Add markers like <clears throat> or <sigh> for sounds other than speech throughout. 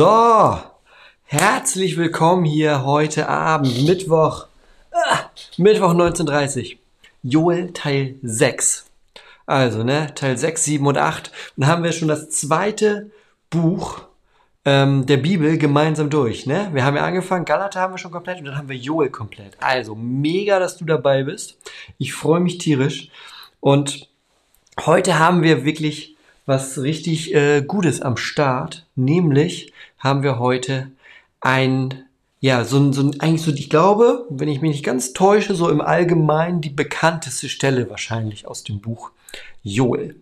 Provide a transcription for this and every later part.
So, herzlich willkommen hier heute Abend, Mittwoch, ah, Mittwoch 19.30 Joel Teil 6. Also, ne, Teil 6, 7 und 8. Und haben wir schon das zweite Buch ähm, der Bibel gemeinsam durch, ne? Wir haben ja angefangen, Galater haben wir schon komplett und dann haben wir Joel komplett. Also, mega, dass du dabei bist. Ich freue mich tierisch. Und heute haben wir wirklich was richtig äh, Gutes am Start, nämlich haben wir heute ein, ja, so ein, so ein, eigentlich so, ich glaube, wenn ich mich nicht ganz täusche, so im Allgemeinen die bekannteste Stelle wahrscheinlich aus dem Buch Joel.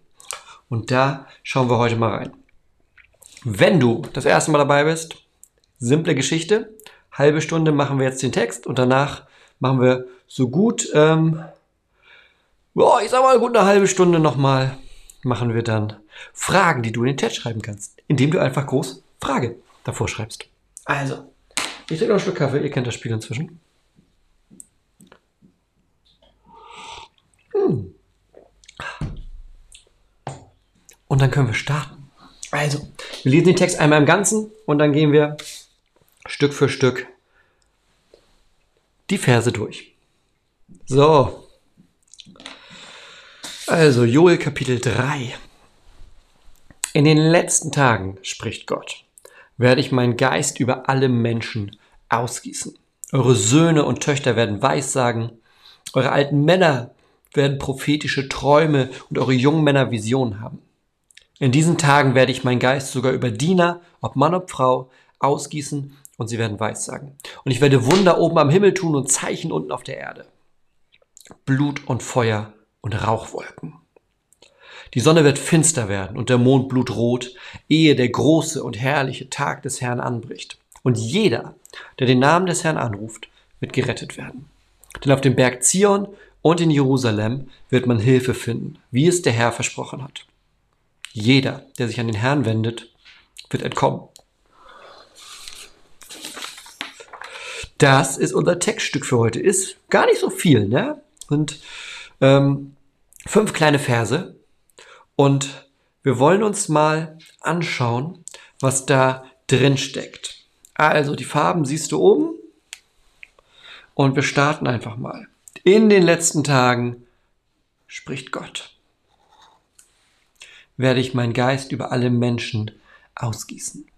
Und da schauen wir heute mal rein. Wenn du das erste Mal dabei bist, simple Geschichte, halbe Stunde machen wir jetzt den Text und danach machen wir so gut, ähm, boah, ich sag mal gut eine halbe Stunde nochmal, machen wir dann Fragen, die du in den Chat schreiben kannst, indem du einfach groß Frage davor schreibst. Also, ich trinke noch einen Schluck Kaffee, ihr kennt das Spiel inzwischen. Hm. Und dann können wir starten. Also, wir lesen den Text einmal im Ganzen und dann gehen wir Stück für Stück die Verse durch. So. Also, Joel Kapitel 3. In den letzten Tagen, spricht Gott, werde ich meinen Geist über alle Menschen ausgießen. Eure Söhne und Töchter werden Weissagen, eure alten Männer werden prophetische Träume und eure jungen Männer Visionen haben. In diesen Tagen werde ich meinen Geist sogar über Diener, ob Mann ob Frau, ausgießen und sie werden Weissagen. Und ich werde Wunder oben am Himmel tun und Zeichen unten auf der Erde. Blut und Feuer und Rauchwolken. Die Sonne wird finster werden und der Mond blutrot, ehe der große und herrliche Tag des Herrn anbricht. Und jeder, der den Namen des Herrn anruft, wird gerettet werden. Denn auf dem Berg Zion und in Jerusalem wird man Hilfe finden, wie es der Herr versprochen hat. Jeder, der sich an den Herrn wendet, wird entkommen. Das ist unser Textstück für heute. Ist gar nicht so viel, ne? Und ähm, fünf kleine Verse. Und wir wollen uns mal anschauen, was da drin steckt. Also die Farben siehst du oben. Und wir starten einfach mal. In den letzten Tagen spricht Gott. Werde ich meinen Geist über alle Menschen ausgießen.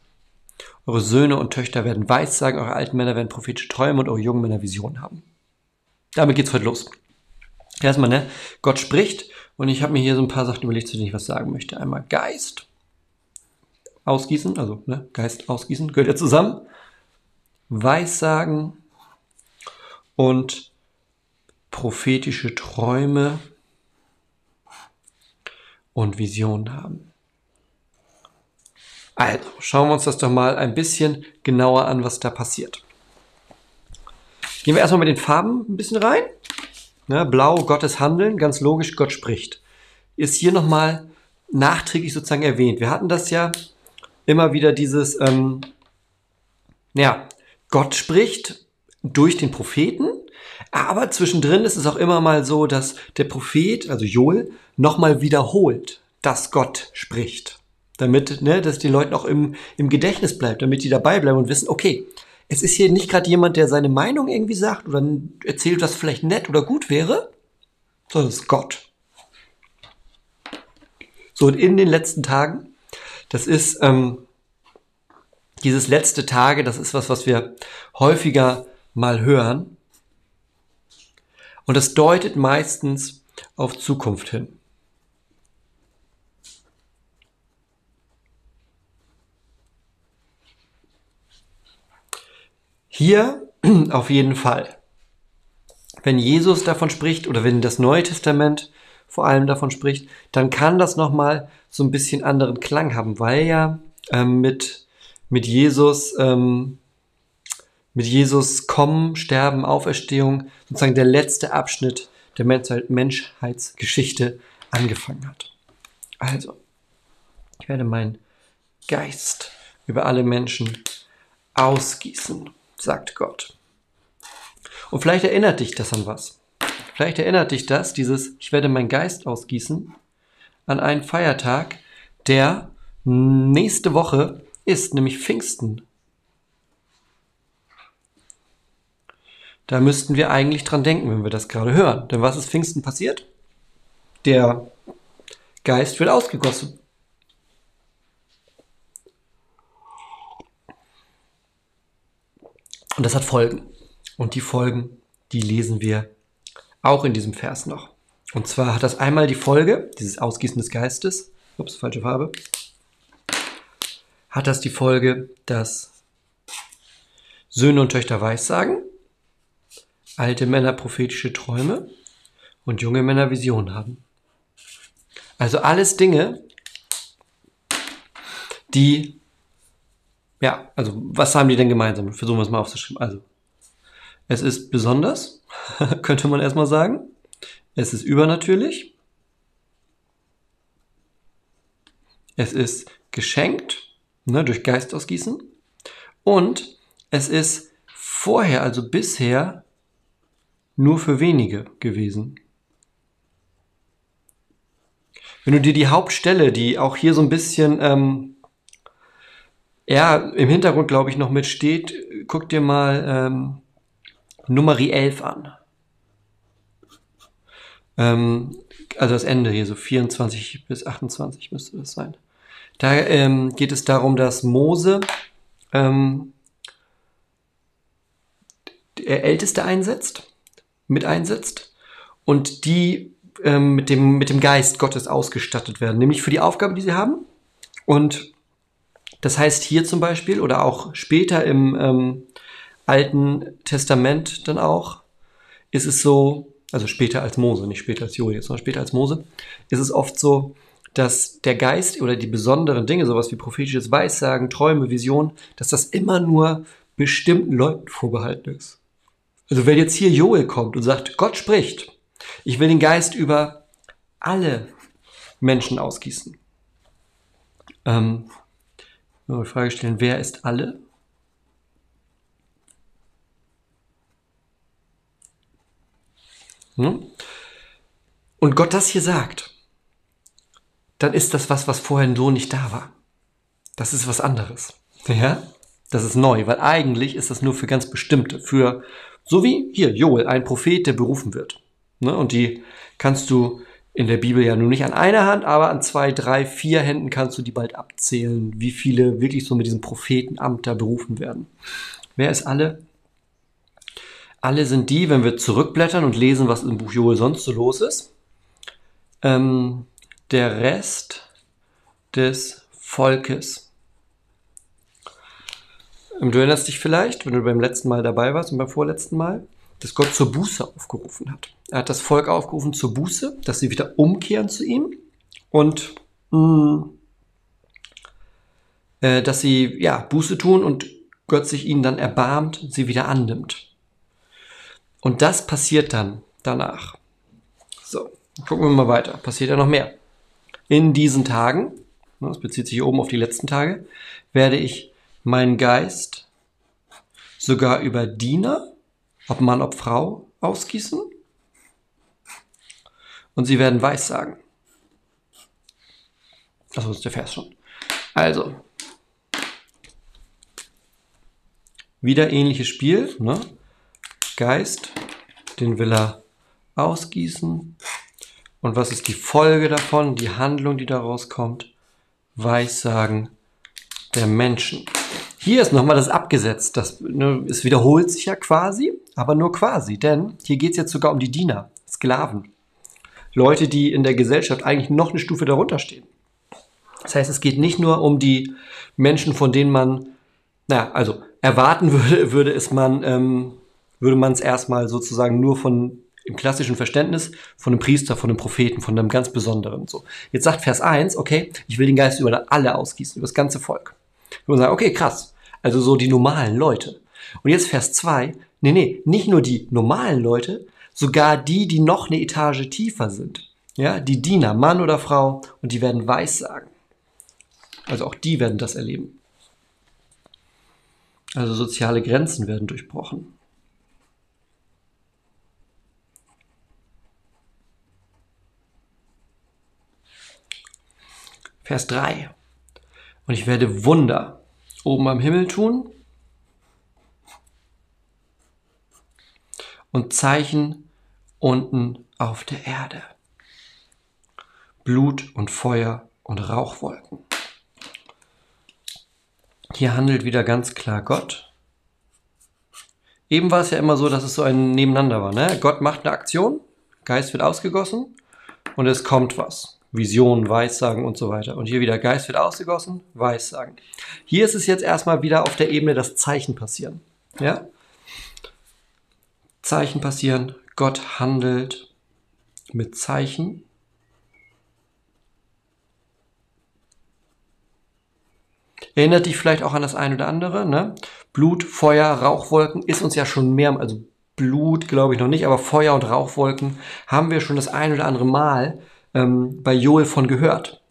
Eure Söhne und Töchter werden Weissagen, eure alten Männer werden prophetische Träume und eure jungen Männer Visionen haben. Damit geht's heute los. Erstmal, ne? Gott spricht und ich habe mir hier so ein paar Sachen überlegt, zu denen ich was sagen möchte. Einmal Geist ausgießen, also ne, Geist ausgießen, gehört ja zusammen. Weissagen und prophetische Träume und Visionen haben. Also, schauen wir uns das doch mal ein bisschen genauer an, was da passiert. Gehen wir erstmal mit den Farben ein bisschen rein. Ne, Blau, Gottes Handeln, ganz logisch, Gott spricht. Ist hier nochmal nachträglich sozusagen erwähnt. Wir hatten das ja immer wieder dieses, ähm, ja, Gott spricht durch den Propheten, aber zwischendrin ist es auch immer mal so, dass der Prophet, also Joel, nochmal wiederholt, dass Gott spricht. Damit, ne, dass die Leute auch im, im Gedächtnis bleibt, damit die dabei bleiben und wissen, okay, es ist hier nicht gerade jemand, der seine Meinung irgendwie sagt oder erzählt, was vielleicht nett oder gut wäre, sondern es ist Gott. So, und in den letzten Tagen, das ist ähm, dieses letzte Tage, das ist was, was wir häufiger mal hören. Und das deutet meistens auf Zukunft hin. Hier <clears throat> auf jeden Fall. Wenn Jesus davon spricht oder wenn das Neue Testament vor allem davon spricht, dann kann das nochmal so ein bisschen anderen Klang haben, weil ja ähm, mit, mit Jesus, ähm, mit Jesus Kommen, Sterben, Auferstehung sozusagen der letzte Abschnitt der Menschheitsgeschichte angefangen hat. Also, ich werde meinen Geist über alle Menschen ausgießen, sagt Gott. Und vielleicht erinnert dich das an was. Vielleicht erinnert dich das, dieses Ich werde meinen Geist ausgießen, an einen Feiertag, der nächste Woche ist, nämlich Pfingsten. Da müssten wir eigentlich dran denken, wenn wir das gerade hören. Denn was ist Pfingsten passiert? Der Geist wird ausgegossen. Und das hat Folgen. Und die Folgen, die lesen wir auch in diesem Vers noch. Und zwar hat das einmal die Folge, dieses Ausgießen des Geistes, ups, falsche Farbe, hat das die Folge, dass Söhne und Töchter Weissagen, alte Männer prophetische Träume und junge Männer Visionen haben. Also alles Dinge, die, ja, also was haben die denn gemeinsam? Versuchen wir es mal aufzuschreiben. Also, es ist besonders, <laughs> könnte man erstmal sagen. Es ist übernatürlich. Es ist geschenkt ne, durch Geist ausgießen. Und es ist vorher, also bisher, nur für wenige gewesen. Wenn du dir die Hauptstelle, die auch hier so ein bisschen ähm, ja, im Hintergrund, glaube ich, noch mitsteht, guck dir mal ähm, Nummer 11 an. Ähm, also das Ende hier, so 24 bis 28 müsste das sein. Da ähm, geht es darum, dass Mose ähm, der Älteste einsetzt, mit einsetzt und die ähm, mit, dem, mit dem Geist Gottes ausgestattet werden, nämlich für die Aufgabe, die sie haben. Und das heißt hier zum Beispiel oder auch später im ähm, Alten Testament dann auch, ist es so, also später als Mose, nicht später als Julius, sondern später als Mose, ist es oft so, dass der Geist oder die besonderen Dinge, sowas wie prophetisches Weissagen, Träume, Visionen, dass das immer nur bestimmten Leuten vorbehalten ist. Also wenn jetzt hier Joel kommt und sagt, Gott spricht, ich will den Geist über alle Menschen ausgießen. Ähm, die Frage stellen, wer ist alle? Hm? Und Gott das hier sagt, dann ist das was, was vorher so nicht da war. Das ist was anderes. Ja? Das ist neu, weil eigentlich ist das nur für ganz bestimmte, für, so wie hier Joel, ein Prophet, der berufen wird. Ne? Und die kannst du in der Bibel ja nur nicht an einer Hand, aber an zwei, drei, vier Händen kannst du die bald abzählen, wie viele wirklich so mit diesem Prophetenamt da berufen werden. Wer ist alle? Alle sind die, wenn wir zurückblättern und lesen, was im Buch Joel sonst so los ist. Ähm, der Rest des Volkes. Ähm, du erinnerst dich vielleicht, wenn du beim letzten Mal dabei warst und beim vorletzten Mal, dass Gott zur Buße aufgerufen hat. Er hat das Volk aufgerufen zur Buße, dass sie wieder umkehren zu ihm und mh, mm, äh, dass sie ja Buße tun und Gott sich ihnen dann erbarmt, sie wieder annimmt. Und das passiert dann danach. So, gucken wir mal weiter. Passiert ja noch mehr. In diesen Tagen, ne, das bezieht sich hier oben auf die letzten Tage, werde ich meinen Geist sogar über Diener, ob Mann, ob Frau, ausgießen. Und sie werden Weissagen. Das ist der Vers schon. Also, wieder ähnliches Spiel. Ne? Geist, den will er ausgießen. Und was ist die Folge davon, die Handlung, die daraus kommt? Weissagen der Menschen. Hier ist nochmal das abgesetzt. Das, ne, es wiederholt sich ja quasi, aber nur quasi. Denn hier geht es jetzt sogar um die Diener, Sklaven. Leute, die in der Gesellschaft eigentlich noch eine Stufe darunter stehen. Das heißt, es geht nicht nur um die Menschen, von denen man, naja, also erwarten würde, würde es man, ähm, würde man es erstmal sozusagen nur von im klassischen Verständnis von einem Priester, von einem Propheten, von einem ganz Besonderen. So. Jetzt sagt Vers 1, okay, ich will den Geist über alle ausgießen, über das ganze Volk. Und man sagt, okay, krass. Also so die normalen Leute. Und jetzt Vers 2, nee, nee, nicht nur die normalen Leute, sogar die, die noch eine Etage tiefer sind. Ja, die Diener, Mann oder Frau, und die werden Weissagen. Also auch die werden das erleben. Also soziale Grenzen werden durchbrochen. Vers 3. Und ich werde Wunder oben am Himmel tun und Zeichen unten auf der Erde. Blut und Feuer und Rauchwolken. Hier handelt wieder ganz klar Gott. Eben war es ja immer so, dass es so ein Nebeneinander war. Ne? Gott macht eine Aktion, Geist wird ausgegossen und es kommt was. Visionen, Weissagen und so weiter. Und hier wieder Geist wird ausgegossen, Weissagen. Hier ist es jetzt erstmal wieder auf der Ebene, dass Zeichen passieren. Ja? Zeichen passieren, Gott handelt mit Zeichen. Erinnert dich vielleicht auch an das eine oder andere, ne? Blut, Feuer, Rauchwolken ist uns ja schon mehr, also Blut glaube ich noch nicht, aber Feuer und Rauchwolken haben wir schon das ein oder andere Mal ähm, bei Joel von gehört.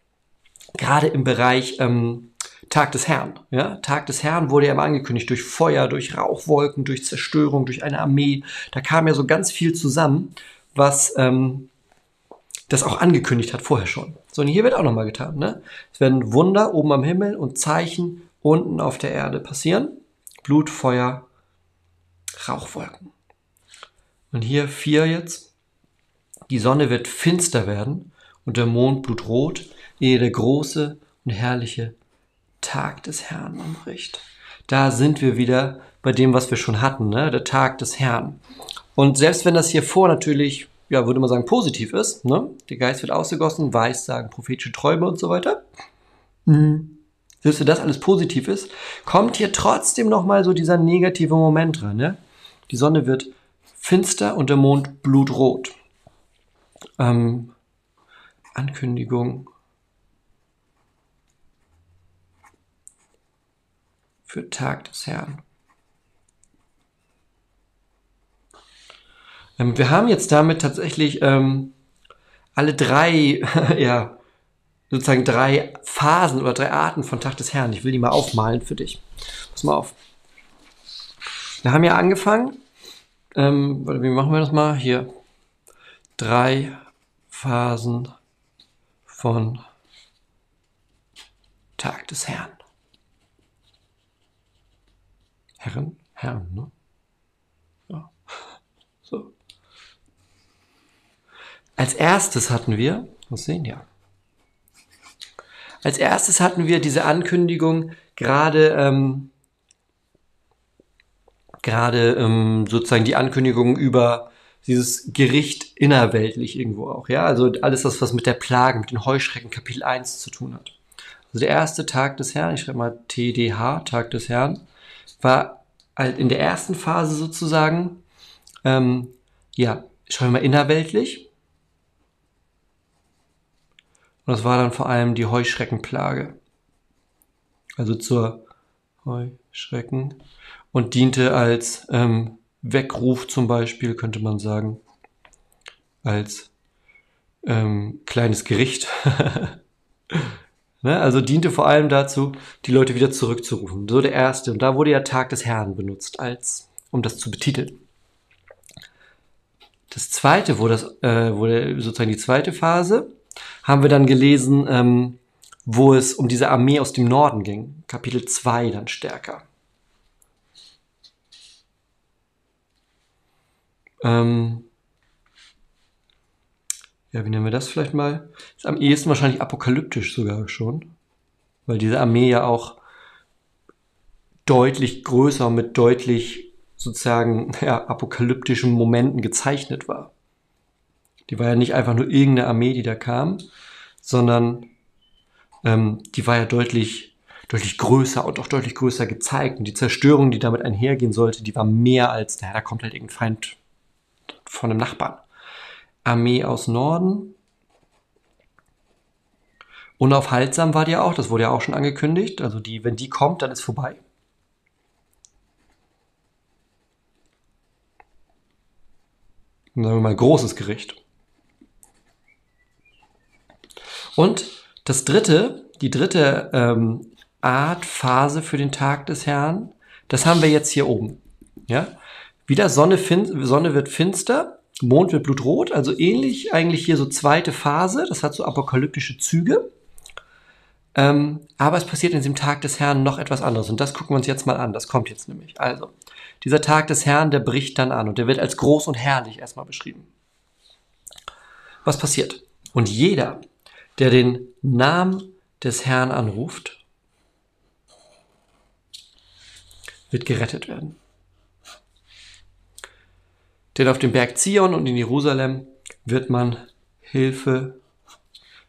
Gerade im Bereich ähm, Tag des Herrn. Ja? Tag des Herrn wurde ja immer angekündigt durch Feuer, durch Rauchwolken, durch Zerstörung, durch eine Armee. Da kam ja so ganz viel zusammen, was ähm, das auch angekündigt hat vorher schon. So, und hier wird auch nochmal getan. Ne? Es werden Wunder oben am Himmel und Zeichen unten auf der Erde passieren. Blut, Feuer, Rauchwolken. Und hier vier jetzt. Die Sonne wird finster werden und der Mond blutrot, ehe der große und herrliche Tag des Herrn anbricht. Da sind wir wieder bei dem, was wir schon hatten, ne? der Tag des Herrn. Und selbst wenn das hier vor natürlich, ja, würde man sagen, positiv ist, ne? der Geist wird ausgegossen, Weissagen, prophetische Träume und so weiter. Mhm. Selbst wenn das alles positiv ist, kommt hier trotzdem nochmal so dieser negative Moment dran. Ne? Die Sonne wird finster und der Mond blutrot. Ähm, Ankündigung für Tag des Herrn. Ähm, wir haben jetzt damit tatsächlich ähm, alle drei, <laughs> ja, sozusagen drei Phasen oder drei Arten von Tag des Herrn. Ich will die mal aufmalen für dich. Pass mal auf. Wir haben ja angefangen. Ähm, wie machen wir das mal? Hier drei Phasen von Tag des Herrn. Herren, Herren, ne? Ja. <laughs> So. Als erstes hatten wir, muss sehen, ja. Als erstes hatten wir diese Ankündigung gerade, ähm, gerade ähm, sozusagen die Ankündigung über dieses Gericht innerweltlich irgendwo auch, ja, also alles das, was mit der Plage, mit den Heuschrecken Kapitel 1 zu tun hat. Also der erste Tag des Herrn, ich schreibe mal TDH, Tag des Herrn, war halt in der ersten Phase sozusagen, ähm, ja, schreibe mal innerweltlich. Und das war dann vor allem die Heuschreckenplage. Also zur Heuschrecken und diente als ähm, Weckruf zum Beispiel, könnte man sagen, als ähm, kleines Gericht. <laughs> ne? Also diente vor allem dazu, die Leute wieder zurückzurufen. So der erste. Und da wurde ja Tag des Herrn benutzt, als um das zu betiteln. Das zweite, wo das, äh, wo der, sozusagen die zweite Phase, haben wir dann gelesen, ähm, wo es um diese Armee aus dem Norden ging. Kapitel 2 dann stärker. Ähm, ja, wie nennen wir das vielleicht mal? Ist am ehesten wahrscheinlich apokalyptisch sogar schon. Weil diese Armee ja auch deutlich größer mit deutlich sozusagen <laughs> ja, apokalyptischen Momenten gezeichnet war. Die war ja nicht einfach nur irgendeine Armee, die da kam, sondern ähm, die war ja deutlich, deutlich größer und auch deutlich größer gezeigt. Und die Zerstörung, die damit einhergehen sollte, die war mehr als, naja, da kommt halt irgendein Feind von einem Nachbarn. Armee aus Norden. Unaufhaltsam war die auch, das wurde ja auch schon angekündigt. Also die, wenn die kommt, dann ist vorbei. sagen wir mal großes Gericht. Und das dritte, die dritte ähm, Art, Phase für den Tag des Herrn, das haben wir jetzt hier oben. Ja? Wieder Sonne, Sonne wird finster, Mond wird blutrot, also ähnlich eigentlich hier so zweite Phase, das hat so apokalyptische Züge. Ähm, aber es passiert in diesem Tag des Herrn noch etwas anderes und das gucken wir uns jetzt mal an, das kommt jetzt nämlich. Also, dieser Tag des Herrn, der bricht dann an und der wird als groß und herrlich erstmal beschrieben. Was passiert? Und jeder, der den Namen des Herrn anruft, wird gerettet werden. Denn auf dem Berg Zion und in Jerusalem wird man Hilfe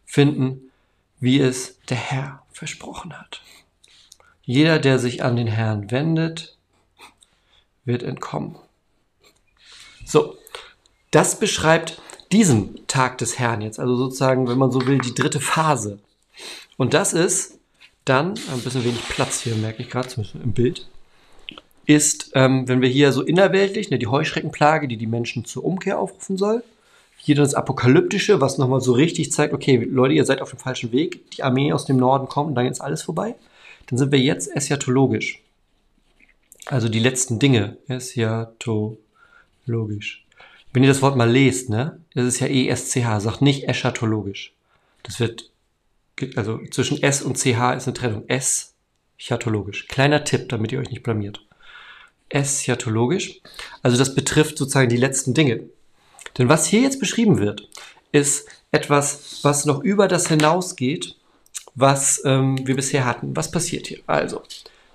finden, wie es der Herr versprochen hat. Jeder, der sich an den Herrn wendet, wird entkommen. So, das beschreibt diesen Tag des Herrn jetzt, also sozusagen, wenn man so will, die dritte Phase. Und das ist dann, ein bisschen wenig Platz hier, merke ich gerade, zum im Bild, ist, ähm, wenn wir hier so innerweltlich, ne, die Heuschreckenplage, die die Menschen zur Umkehr aufrufen soll, hier das Apokalyptische, was nochmal so richtig zeigt, okay, Leute, ihr seid auf dem falschen Weg, die Armee aus dem Norden kommt und dann ist alles vorbei. Dann sind wir jetzt eschatologisch. Also die letzten Dinge. Eschatologisch. Wenn ihr das Wort mal lest, ne, das ist ja ESCH, sagt nicht eschatologisch. Das wird, also zwischen S und CH ist eine Trennung. Eschatologisch. Kleiner Tipp, damit ihr euch nicht blamiert. Eschatologisch. Also das betrifft sozusagen die letzten Dinge. Denn was hier jetzt beschrieben wird, ist etwas, was noch über das hinausgeht, was ähm, wir bisher hatten. Was passiert hier? Also,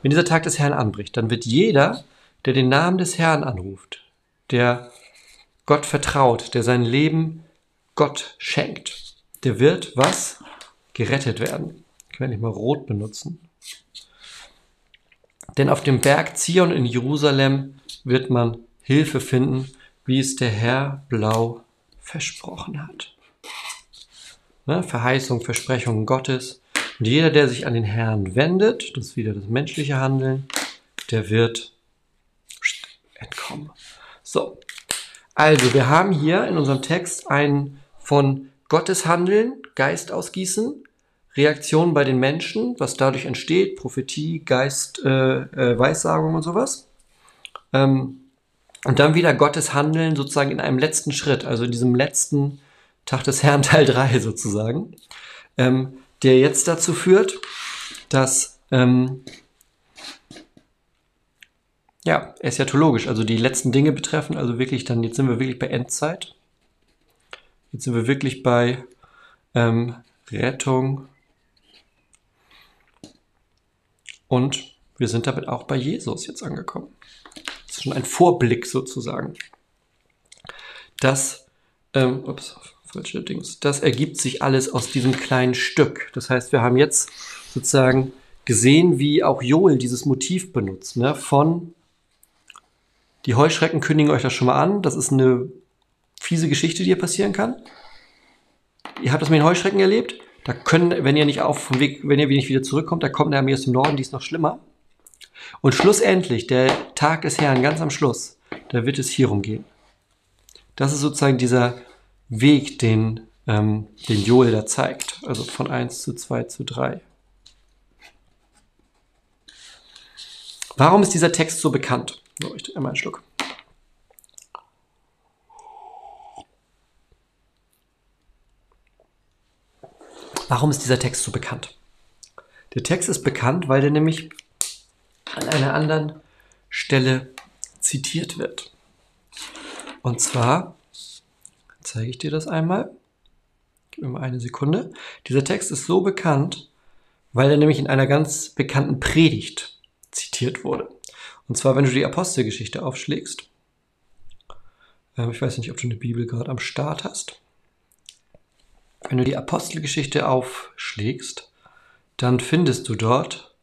wenn dieser Tag des Herrn anbricht, dann wird jeder, der den Namen des Herrn anruft, der Gott vertraut, der sein Leben Gott schenkt, der wird was? Gerettet werden. Ich kann nicht mal rot benutzen. Denn auf dem Berg Zion in Jerusalem wird man Hilfe finden, wie es der Herr blau versprochen hat. Ne? Verheißung, Versprechungen Gottes. Und jeder, der sich an den Herrn wendet, das ist wieder das menschliche Handeln, der wird entkommen. So. Also, wir haben hier in unserem Text ein von Gottes Handeln, Geist ausgießen, Reaktionen bei den Menschen, was dadurch entsteht, Prophetie, Geist, äh, äh, Weissagung und sowas. Ähm, und dann wieder Gottes Handeln sozusagen in einem letzten Schritt, also in diesem letzten Tag des Herrn <laughs> Teil 3 sozusagen. Ähm, der jetzt dazu führt, dass ähm, ja, eschatologisch, also die letzten Dinge betreffen, also wirklich dann, jetzt sind wir wirklich bei Endzeit. Jetzt sind wir wirklich bei ähm, Rettung und wir sind damit auch bei Jesus jetzt angekommen. Das ist schon ein Vorblick sozusagen. Das, ähm, ups, falsche Dings. Das ergibt sich alles aus diesem kleinen Stück. Das heißt, wir haben jetzt sozusagen gesehen, wie auch Joel dieses Motiv benutzt. Ne? Von die Heuschrecken kündigen euch das schon mal an. Das ist eine fiese Geschichte, die hier passieren kann. Ihr habt das mit den Heuschrecken erlebt. Da können, wenn ihr nicht auf vom Weg, wenn ihr nicht wieder zurückkommt, da kommt eine Armee aus dem Norden, die ist noch schlimmer. Und schlussendlich, der Tag des Herrn, ganz am Schluss, da wird es hierum gehen. Das ist sozusagen dieser Weg, den, ähm, den Joel da zeigt. Also von 1 zu 2 zu 3. Warum ist dieser Text so bekannt? So, ich trinke einmal einen Schluck. Warum ist dieser Text so bekannt? Der Text ist bekannt, weil der nämlich an einer anderen Stelle zitiert wird. Und zwar zeige ich dir das einmal. Gib mir mal eine Sekunde. Dieser Text ist so bekannt, weil er nämlich in einer ganz bekannten Predigt zitiert wurde. Und zwar, wenn du die Apostelgeschichte aufschlägst. Ähm, ich weiß nicht, ob du eine Bibel gerade am Start hast. Wenn du die Apostelgeschichte aufschlägst, dann findest du dort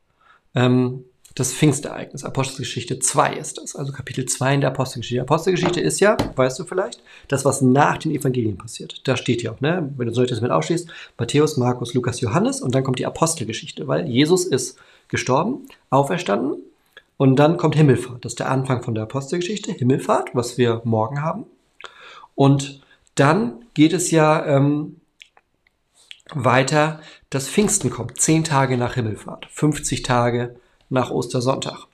ähm, das Pfingstereignis. Apostelgeschichte 2 ist das, also Kapitel 2 in der Apostelgeschichte. Die Apostelgeschichte ist ja, weißt du vielleicht, das, was nach den Evangelien passiert. Da steht ja auch, ne? wenn du so das mit aufschließt, Matthäus, Markus, Lukas, Johannes und dann kommt die Apostelgeschichte, weil Jesus ist gestorben, auferstanden und dann kommt Himmelfahrt. Das ist der Anfang von der Apostelgeschichte, Himmelfahrt, was wir morgen haben. Und dann geht es ja ähm, weiter, dass Pfingsten kommt, zehn Tage nach Himmelfahrt, 50 Tage nach Ostersonntag.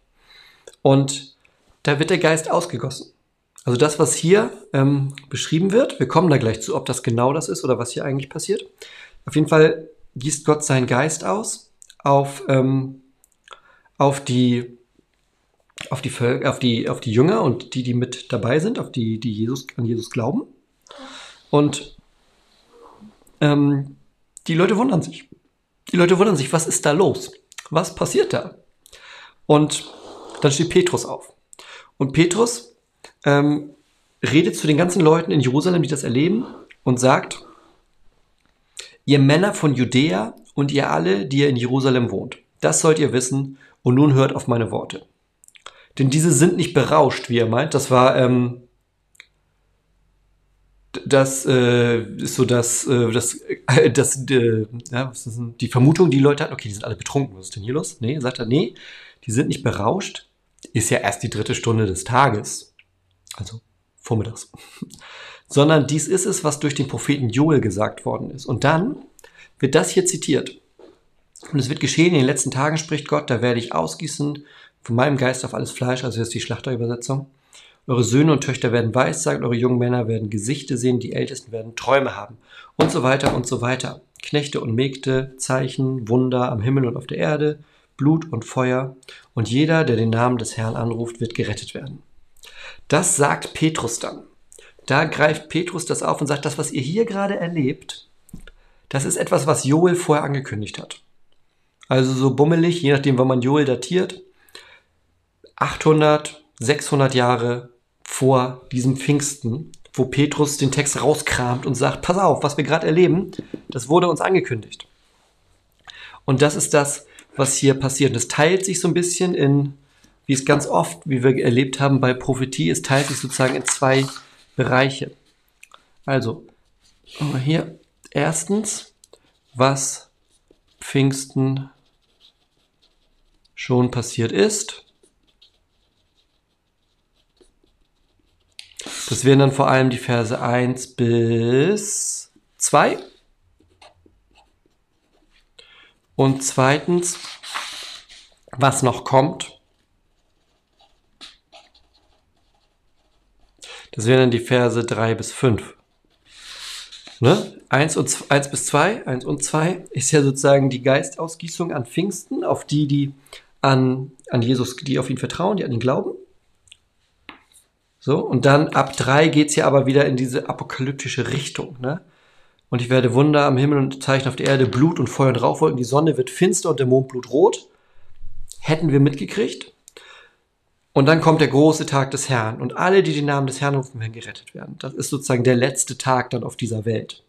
Und da wird der Geist ausgegossen. Also das, was hier ähm, beschrieben wird, wir kommen da gleich zu, ob das genau das ist oder was hier eigentlich passiert. Auf jeden Fall gießt Gott seinen Geist aus auf, ähm, auf die auf die, Völker, auf, die, auf die Jünger und die, die mit dabei sind, auf die, die Jesus, an Jesus glauben. Und ähm, die Leute wundern sich. Die Leute wundern sich, was ist da los? Was passiert da? Und dann steht Petrus auf. Und Petrus ähm, redet zu den ganzen Leuten in Jerusalem, die das erleben, und sagt, ihr Männer von Judäa und ihr alle, die ihr in Jerusalem wohnt, das sollt ihr wissen, und nun hört auf meine Worte. Denn diese sind nicht berauscht, wie er meint. Das war, ähm, das äh, ist so das, äh, das, äh, das, äh, ja, was ist denn? die Vermutung, die Leute hatten, okay, die sind alle betrunken, was ist denn hier los? Nee, sagt er, nee, die sind nicht berauscht, ist ja erst die dritte Stunde des Tages, also vormittags, <laughs> sondern dies ist es, was durch den Propheten Joel gesagt worden ist. Und dann wird das hier zitiert. Und es wird geschehen, in den letzten Tagen spricht Gott, da werde ich ausgießen von meinem Geist auf alles Fleisch, also das ist die Schlachterübersetzung. Eure Söhne und Töchter werden Weissagen, eure jungen Männer werden Gesichter sehen, die Ältesten werden Träume haben und so weiter und so weiter. Knechte und Mägde, Zeichen, Wunder am Himmel und auf der Erde, Blut und Feuer, und jeder, der den Namen des Herrn anruft, wird gerettet werden. Das sagt Petrus dann. Da greift Petrus das auf und sagt, das, was ihr hier gerade erlebt, das ist etwas, was Joel vorher angekündigt hat. Also so bummelig, je nachdem, wann man Joel datiert, 800, 600 Jahre vor diesem Pfingsten, wo Petrus den Text rauskramt und sagt, pass auf, was wir gerade erleben, das wurde uns angekündigt. Und das ist das, was hier passiert. Und es teilt sich so ein bisschen in, wie es ganz oft, wie wir erlebt haben bei Prophetie, es teilt sich sozusagen in zwei Bereiche. Also, hier erstens, was Pfingsten schon passiert ist. Das wären dann vor allem die Verse 1 bis 2. Und zweitens, was noch kommt. Das wären dann die Verse 3 bis 5. Ne? 1, und, 1 bis 2, 1 und 2 ist ja sozusagen die Geistausgießung an Pfingsten, auf die, die an, an Jesus, die auf ihn vertrauen, die an ihn glauben. So, und dann ab 3 geht es ja aber wieder in diese apokalyptische Richtung. Ne? Und ich werde Wunder am Himmel und Zeichen auf der Erde, Blut und Feuer und Rauchwolken. Die Sonne wird finster und der Mond blutrot. Hätten wir mitgekriegt. Und dann kommt der große Tag des Herrn. Und alle, die den Namen des Herrn rufen, werden gerettet werden. Das ist sozusagen der letzte Tag dann auf dieser Welt.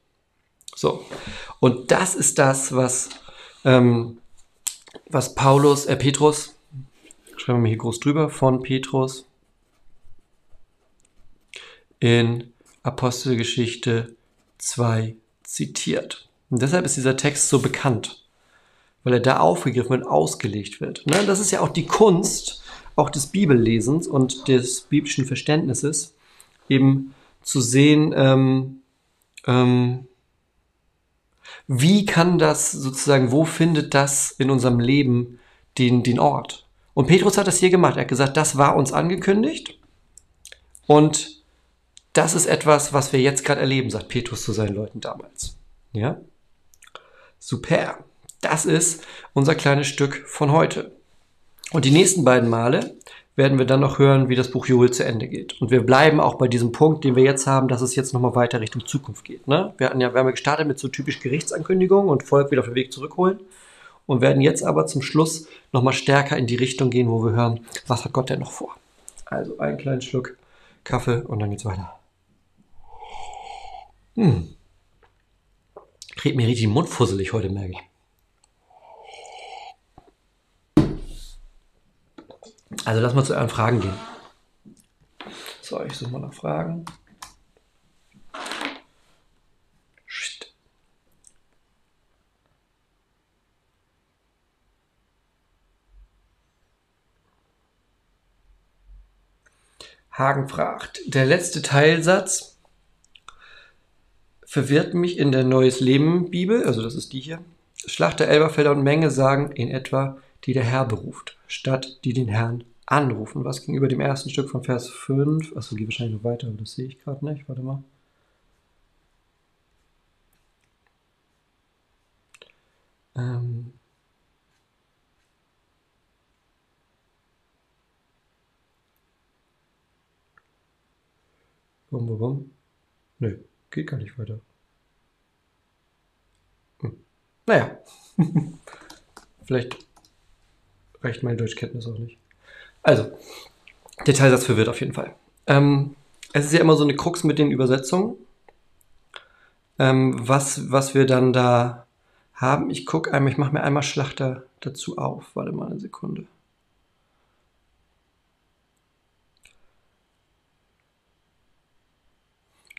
So. Und das ist das, was, ähm, was Paulus, äh, Petrus, schreiben wir mal hier groß drüber, von Petrus in Apostelgeschichte 2 zitiert. Und deshalb ist dieser Text so bekannt, weil er da aufgegriffen und ausgelegt wird. Ne? Das ist ja auch die Kunst, auch des Bibellesens und des biblischen Verständnisses, eben zu sehen, ähm, ähm, wie kann das sozusagen, wo findet das in unserem Leben den, den Ort? Und Petrus hat das hier gemacht. Er hat gesagt, das war uns angekündigt und das ist etwas, was wir jetzt gerade erleben, sagt Petrus zu seinen Leuten damals. Ja? Super. Das ist unser kleines Stück von heute. Und die nächsten beiden Male werden wir dann noch hören, wie das Buch Joel zu Ende geht. Und wir bleiben auch bei diesem Punkt, den wir jetzt haben, dass es jetzt nochmal weiter Richtung Zukunft geht. Ne? Wir, hatten ja, wir haben ja gestartet mit so typisch Gerichtsankündigungen und Volk wieder auf den Weg zurückholen und werden jetzt aber zum Schluss nochmal stärker in die Richtung gehen, wo wir hören, was hat Gott denn noch vor. Also einen kleinen Schluck Kaffee und dann geht's weiter. Hm. Kriegt mir richtig mundfusselig heute, merke ich. Also lass mal zu euren Fragen gehen. So, ich suche mal nach Fragen. Shit. Hagen fragt, der letzte Teilsatz verwirrt mich in der Neues Leben Bibel, also das ist die hier. Schlachter, Elberfelder und Menge sagen in etwa, die der Herr beruft, statt die den Herrn anrufen. Was gegenüber dem ersten Stück von Vers 5, achso, geht wahrscheinlich noch weiter, aber das sehe ich gerade nicht, warte mal. Ähm. Bum, bum, bum. Nö, geht gar nicht weiter. Hm. Naja, <laughs> vielleicht reicht meine Deutschkenntnis auch nicht. Also, Detailsatz verwirrt auf jeden Fall. Ähm, es ist ja immer so eine Krux mit den Übersetzungen. Ähm, was, was wir dann da haben, ich gucke einmal, ich mache mir einmal Schlachter dazu auf. Warte mal eine Sekunde.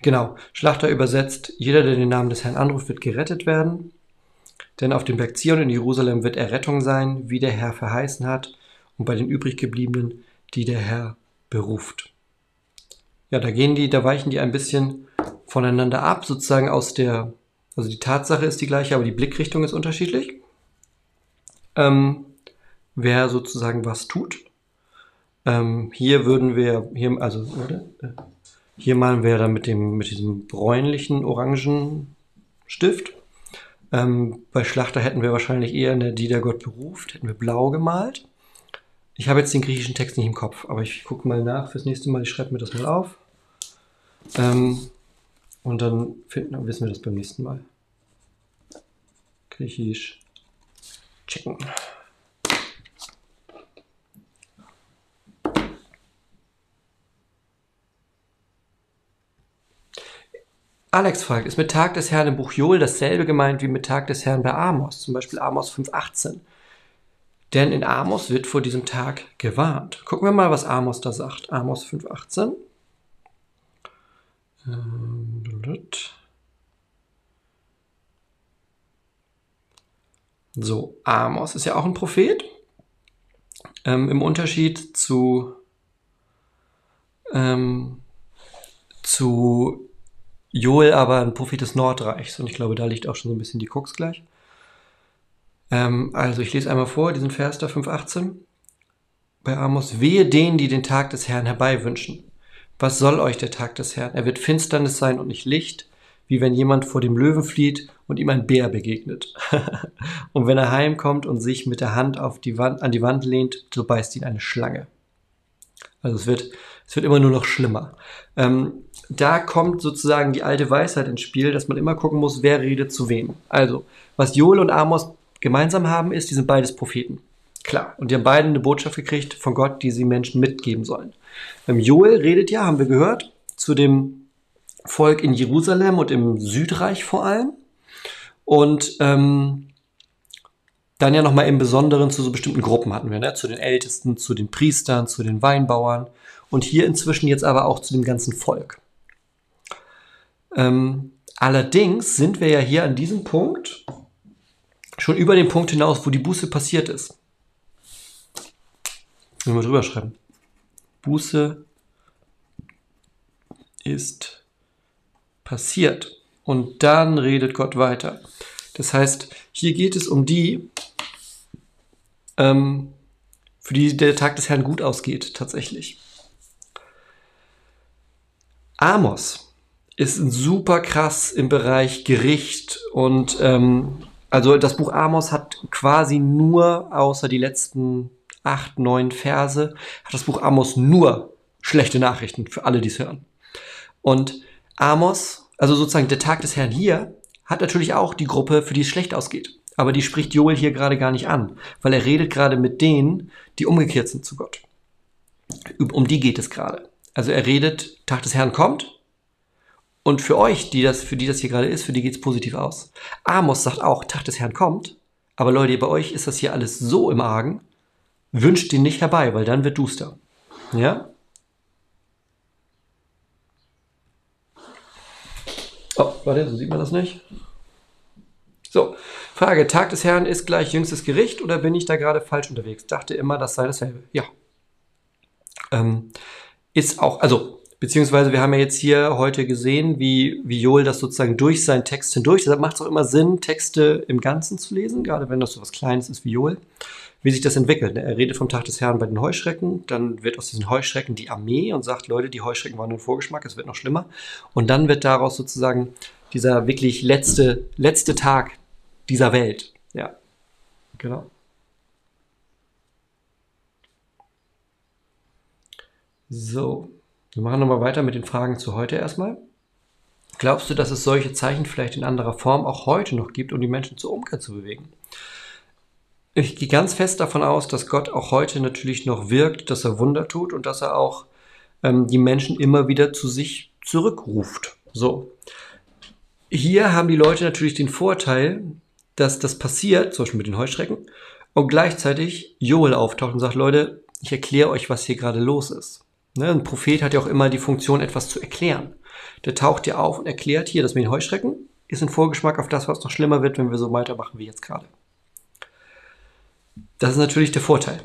Genau, Schlachter übersetzt, jeder, der den Namen des Herrn anruft, wird gerettet werden. Denn auf dem Berg Zion in Jerusalem wird Errettung sein, wie der Herr verheißen hat und bei den übriggebliebenen, die der Herr beruft. Ja, da gehen die, da weichen die ein bisschen voneinander ab, sozusagen aus der, also die Tatsache ist die gleiche, aber die Blickrichtung ist unterschiedlich. Ähm, wer sozusagen was tut. Ähm, hier würden wir, hier, also, oder? Hier malen wir dann mit dem, mit diesem bräunlichen, orangen Stift. Ähm, bei Schlachter hätten wir wahrscheinlich eher eine, die der Gott beruft, hätten wir blau gemalt. Ich habe jetzt den griechischen Text nicht im Kopf, aber ich gucke mal nach fürs nächste Mal. Ich schreibe mir das mal auf. Ähm, und dann finden, wissen wir das beim nächsten Mal. Griechisch checken. Alex fragt, ist mit Tag des Herrn im Buch Joel dasselbe gemeint wie mit Tag des Herrn bei Amos, zum Beispiel Amos 5,18? Denn in Amos wird vor diesem Tag gewarnt. Gucken wir mal, was Amos da sagt. Amos 5,18. So, Amos ist ja auch ein Prophet. Ähm, Im Unterschied zu, ähm, zu Joel aber ein Prophet des Nordreichs. Und ich glaube, da liegt auch schon so ein bisschen die Krux gleich. Ähm, also ich lese einmal vor, diesen Vers da 5.18. Bei Amos, wehe denen, die den Tag des Herrn herbeiwünschen. Was soll euch der Tag des Herrn? Er wird Finsternis sein und nicht Licht, wie wenn jemand vor dem Löwen flieht und ihm ein Bär begegnet. <laughs> und wenn er heimkommt und sich mit der Hand auf die Wand, an die Wand lehnt, so beißt ihn eine Schlange. Also es wird, es wird immer nur noch schlimmer. Ähm, da kommt sozusagen die alte Weisheit ins Spiel, dass man immer gucken muss, wer redet zu wem. Also, was Joel und Amos gemeinsam haben, ist, die sind beides Propheten. Klar. Und die haben beide eine Botschaft gekriegt von Gott, die sie Menschen mitgeben sollen. Ähm, Joel redet ja, haben wir gehört, zu dem Volk in Jerusalem und im Südreich vor allem. Und ähm, dann ja nochmal im Besonderen zu so bestimmten Gruppen hatten wir, ne? zu den Ältesten, zu den Priestern, zu den Weinbauern und hier inzwischen jetzt aber auch zu dem ganzen Volk. Ähm, allerdings sind wir ja hier an diesem Punkt schon über den Punkt hinaus, wo die Buße passiert ist. Wenn wir drüber schreiben. Buße ist passiert. Und dann redet Gott weiter. Das heißt, hier geht es um die, ähm, für die der Tag des Herrn gut ausgeht, tatsächlich. Amos ist super krass im Bereich Gericht und ähm, also das Buch Amos hat quasi nur außer die letzten acht, neun Verse, hat das Buch Amos nur schlechte Nachrichten für alle, die es hören. Und Amos, also sozusagen der Tag des Herrn hier, hat natürlich auch die Gruppe, für die es schlecht ausgeht. Aber die spricht Joel hier gerade gar nicht an, weil er redet gerade mit denen, die umgekehrt sind zu Gott. Um die geht es gerade. Also er redet, Tag des Herrn kommt. Und für euch, die das, für die das hier gerade ist, für die geht es positiv aus. Amos sagt auch, Tag des Herrn kommt. Aber Leute, bei euch ist das hier alles so im Argen. Wünscht ihn nicht herbei, weil dann wird duster. Ja? Oh, warte, so sieht man das nicht. So, Frage, Tag des Herrn ist gleich jüngstes Gericht oder bin ich da gerade falsch unterwegs? Dachte immer, das sei dasselbe. Ja. Ähm, ist auch, also, beziehungsweise wir haben ja jetzt hier heute gesehen, wie, wie Joel das sozusagen durch seinen Text hindurch, deshalb macht es auch immer Sinn, Texte im Ganzen zu lesen, gerade wenn das so was Kleines ist wie Joel, wie sich das entwickelt. Er redet vom Tag des Herrn bei den Heuschrecken, dann wird aus diesen Heuschrecken die Armee und sagt, Leute, die Heuschrecken waren nur ein Vorgeschmack, es wird noch schlimmer. Und dann wird daraus sozusagen dieser wirklich letzte, letzte Tag dieser Welt. Ja, genau. So, wir machen nochmal weiter mit den Fragen zu heute erstmal. Glaubst du, dass es solche Zeichen vielleicht in anderer Form auch heute noch gibt, um die Menschen zur Umkehr zu bewegen? Ich gehe ganz fest davon aus, dass Gott auch heute natürlich noch wirkt, dass er Wunder tut und dass er auch ähm, die Menschen immer wieder zu sich zurückruft. So. Hier haben die Leute natürlich den Vorteil, dass das passiert, zum Beispiel mit den Heuschrecken, und gleichzeitig Joel auftaucht und sagt, Leute, ich erkläre euch, was hier gerade los ist. Ne, ein Prophet hat ja auch immer die Funktion, etwas zu erklären. Der taucht ja auf und erklärt hier, dass mit den Heuschrecken ist ein Vorgeschmack auf das, was noch schlimmer wird, wenn wir so weitermachen wie jetzt gerade. Das ist natürlich der Vorteil.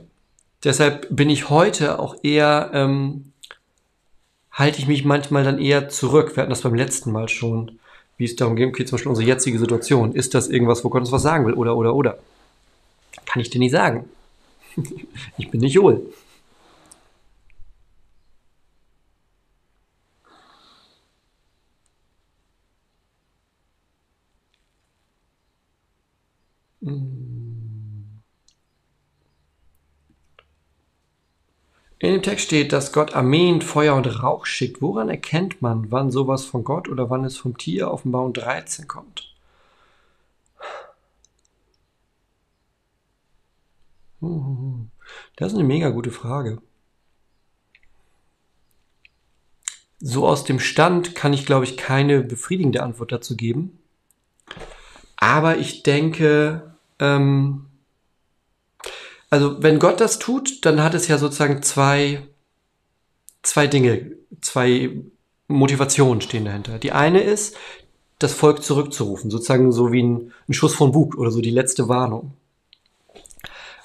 Deshalb bin ich heute auch eher, ähm, halte ich mich manchmal dann eher zurück. Wir hatten das beim letzten Mal schon, wie es darum geht, okay, zum Beispiel unsere jetzige Situation. Ist das irgendwas, wo Gott uns was sagen will? Oder, oder, oder? Kann ich dir nicht sagen. <laughs> ich bin nicht Joel. Dem Text steht, dass Gott Armeen, Feuer und Rauch schickt. Woran erkennt man, wann sowas von Gott oder wann es vom Tier Offenbarung 13 kommt? Das ist eine mega gute Frage. So aus dem Stand kann ich, glaube ich, keine befriedigende Antwort dazu geben. Aber ich denke, ähm, also wenn Gott das tut, dann hat es ja sozusagen zwei, zwei Dinge, zwei Motivationen stehen dahinter. Die eine ist, das Volk zurückzurufen, sozusagen so wie ein, ein Schuss von Bug oder so die letzte Warnung.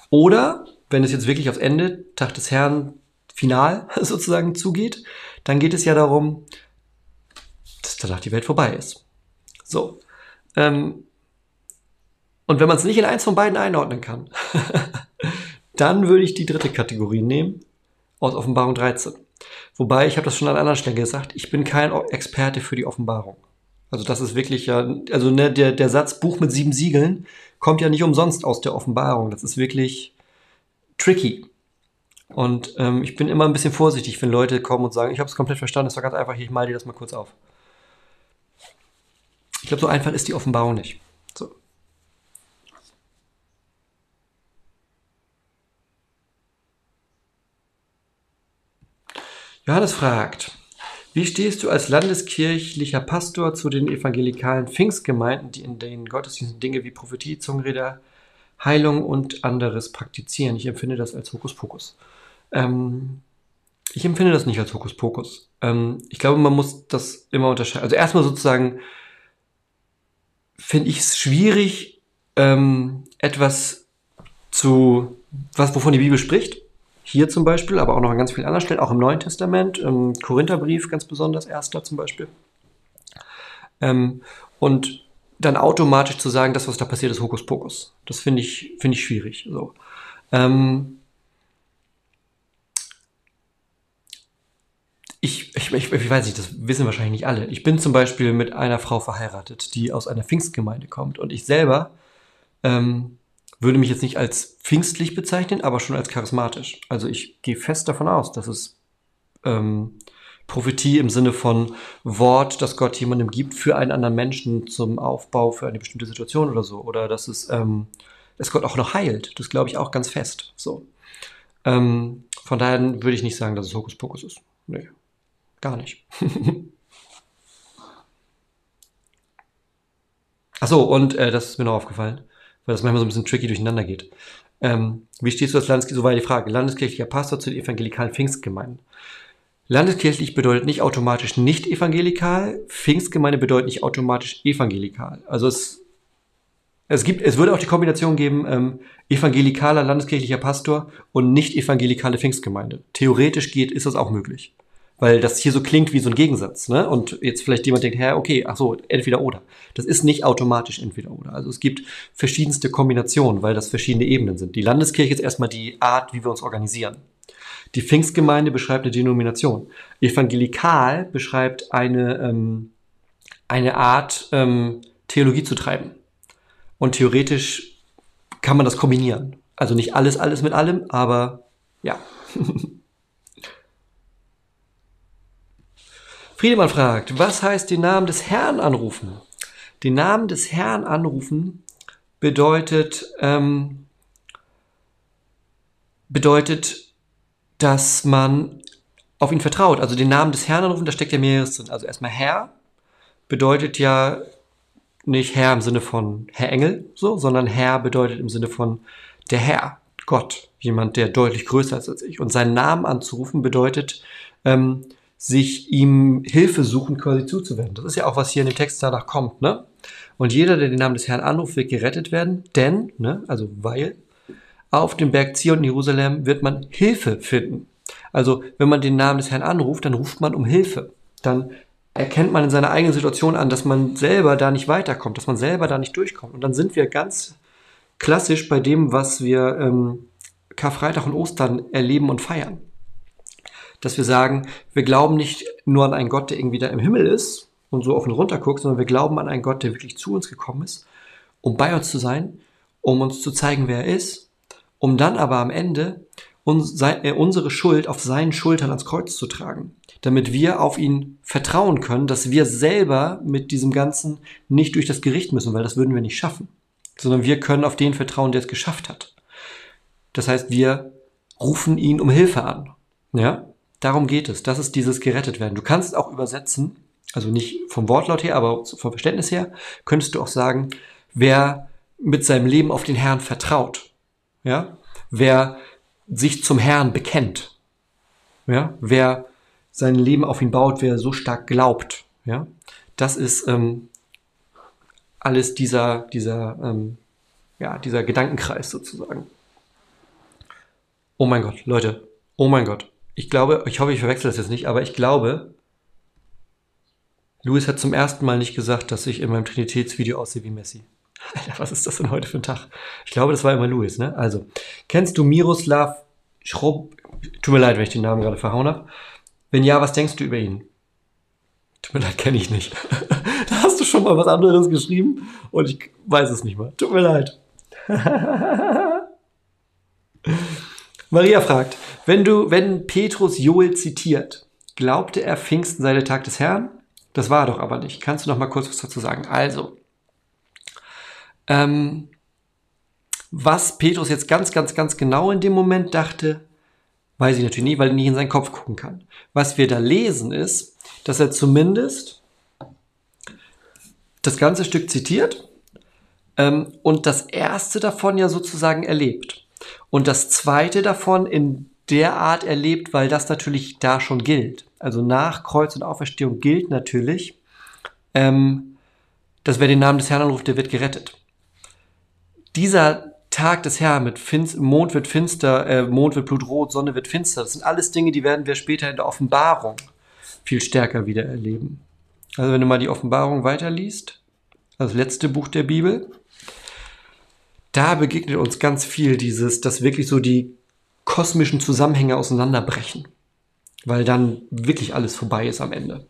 Oder, wenn es jetzt wirklich aufs Ende, Tag des Herrn, final <laughs> sozusagen zugeht, dann geht es ja darum, dass danach die Welt vorbei ist. So. Ähm, und wenn man es nicht in eins von beiden einordnen kann, <laughs> dann würde ich die dritte Kategorie nehmen aus Offenbarung 13. Wobei, ich habe das schon an anderer Stelle gesagt, ich bin kein Experte für die Offenbarung. Also das ist wirklich ja, also ne, der, der Satz Buch mit sieben Siegeln kommt ja nicht umsonst aus der Offenbarung. Das ist wirklich tricky. Und ähm, ich bin immer ein bisschen vorsichtig, wenn Leute kommen und sagen, ich habe es komplett verstanden, es war ganz einfach, ich mal dir das mal kurz auf. Ich glaube, so einfach ist die Offenbarung nicht. So. Johannes fragt, wie stehst du als landeskirchlicher Pastor zu den evangelikalen Pfingstgemeinden, die in den Gottesdiensten Dinge wie Prophetie, Zungenrede, Heilung und anderes praktizieren? Ich empfinde das als Hokuspokus. Ähm, ich empfinde das nicht als Hokuspokus. Ähm, ich glaube, man muss das immer unterscheiden. Also erstmal sozusagen finde ich es schwierig, ähm, etwas zu, was, wovon die Bibel spricht, hier zum Beispiel, aber auch noch an ganz vielen anderen Stellen, auch im Neuen Testament, im Korintherbrief ganz besonders, erster zum Beispiel. Ähm, und dann automatisch zu sagen, das, was da passiert, ist Hokuspokus. Das finde ich, finde ich schwierig. So. Ähm, ich, ich, ich, ich, weiß nicht, das wissen wahrscheinlich nicht alle. Ich bin zum Beispiel mit einer Frau verheiratet, die aus einer Pfingstgemeinde kommt. Und ich selber ähm, würde mich jetzt nicht als pfingstlich bezeichnen, aber schon als charismatisch. Also ich gehe fest davon aus, dass es ähm, Prophetie im Sinne von Wort, das Gott jemandem gibt für einen anderen Menschen zum Aufbau für eine bestimmte Situation oder so. Oder dass es, ähm, dass Gott auch noch heilt. Das glaube ich auch ganz fest. So. Ähm, von daher würde ich nicht sagen, dass es Hokuspokus ist. Nee, gar nicht. <laughs> Achso, und äh, das ist mir noch aufgefallen, weil das manchmal so ein bisschen tricky durcheinander geht. Ähm, wie stehst du als Landeskirche? So war die Frage. Landeskirchlicher Pastor zu den evangelikalen Pfingstgemeinden. Landeskirchlich bedeutet nicht automatisch nicht evangelikal. Pfingstgemeinde bedeutet nicht automatisch evangelikal. Also es, es gibt, es würde auch die Kombination geben, ähm, evangelikaler landeskirchlicher Pastor und nicht evangelikale Pfingstgemeinde. Theoretisch geht, ist das auch möglich weil das hier so klingt wie so ein Gegensatz. Ne? Und jetzt vielleicht jemand denkt, hä, okay, ach so, entweder oder. Das ist nicht automatisch entweder oder. Also es gibt verschiedenste Kombinationen, weil das verschiedene Ebenen sind. Die Landeskirche ist erstmal die Art, wie wir uns organisieren. Die Pfingstgemeinde beschreibt eine Denomination. Evangelikal beschreibt eine, ähm, eine Art, ähm, Theologie zu treiben. Und theoretisch kann man das kombinieren. Also nicht alles, alles mit allem, aber ja. <laughs> Friedemann fragt, was heißt den Namen des Herrn anrufen? Den Namen des Herrn anrufen bedeutet, ähm, bedeutet, dass man auf ihn vertraut. Also den Namen des Herrn anrufen, da steckt ja mehreres drin. Also erstmal Herr bedeutet ja nicht Herr im Sinne von Herr Engel, so, sondern Herr bedeutet im Sinne von der Herr, Gott, jemand, der deutlich größer ist als ich. Und seinen Namen anzurufen bedeutet, ähm, sich ihm Hilfe suchen, quasi zuzuwenden. Das ist ja auch, was hier in dem Text danach kommt, ne? Und jeder, der den Namen des Herrn anruft, wird gerettet werden, denn, ne, also weil, auf dem Berg Zion in Jerusalem wird man Hilfe finden. Also, wenn man den Namen des Herrn anruft, dann ruft man um Hilfe. Dann erkennt man in seiner eigenen Situation an, dass man selber da nicht weiterkommt, dass man selber da nicht durchkommt. Und dann sind wir ganz klassisch bei dem, was wir ähm, Karfreitag und Ostern erleben und feiern dass wir sagen, wir glauben nicht nur an einen Gott, der irgendwie da im Himmel ist und so auf und runter guckt, sondern wir glauben an einen Gott, der wirklich zu uns gekommen ist, um bei uns zu sein, um uns zu zeigen, wer er ist, um dann aber am Ende äh, unsere Schuld auf seinen Schultern ans Kreuz zu tragen, damit wir auf ihn vertrauen können, dass wir selber mit diesem Ganzen nicht durch das Gericht müssen, weil das würden wir nicht schaffen, sondern wir können auf den vertrauen, der es geschafft hat. Das heißt, wir rufen ihn um Hilfe an. Ja? Darum geht es. Das ist dieses gerettet werden. Du kannst auch übersetzen, also nicht vom Wortlaut her, aber vom Verständnis her, könntest du auch sagen, wer mit seinem Leben auf den Herrn vertraut, ja, wer sich zum Herrn bekennt, ja, wer sein Leben auf ihn baut, wer so stark glaubt, ja, das ist ähm, alles dieser, dieser, ähm, ja, dieser Gedankenkreis sozusagen. Oh mein Gott, Leute, oh mein Gott ich glaube, ich hoffe, ich verwechsel das jetzt nicht, aber ich glaube, Louis hat zum ersten Mal nicht gesagt, dass ich in meinem Trinitätsvideo aussehe wie Messi. <laughs> Alter, was ist das denn heute für ein Tag? Ich glaube, das war immer Louis, ne? Also, kennst du Miroslav Schrob? Tut mir leid, wenn ich den Namen gerade verhauen habe. Wenn ja, was denkst du über ihn? Tut mir leid, kenne ich nicht. <laughs> da hast du schon mal was anderes geschrieben und ich weiß es nicht mal. Tut mir leid. <laughs> Maria fragt, wenn du, wenn Petrus Joel zitiert, glaubte er Pfingsten sei der Tag des Herrn? Das war er doch aber nicht. Kannst du noch mal kurz was dazu sagen? Also, ähm, was Petrus jetzt ganz, ganz, ganz genau in dem Moment dachte, weiß ich natürlich nie, weil er nicht in seinen Kopf gucken kann. Was wir da lesen ist, dass er zumindest das ganze Stück zitiert ähm, und das erste davon ja sozusagen erlebt. Und das zweite davon in der Art erlebt, weil das natürlich da schon gilt. Also nach Kreuz und Auferstehung gilt natürlich, ähm, dass wer den Namen des Herrn anruft, der wird gerettet. Dieser Tag des Herrn mit Finst Mond wird finster, äh, Mond wird blutrot, Sonne wird finster, das sind alles Dinge, die werden wir später in der Offenbarung viel stärker wieder erleben. Also wenn du mal die Offenbarung weiterliest, das letzte Buch der Bibel, da begegnet uns ganz viel dieses, dass wirklich so die kosmischen Zusammenhänge auseinanderbrechen, weil dann wirklich alles vorbei ist am Ende.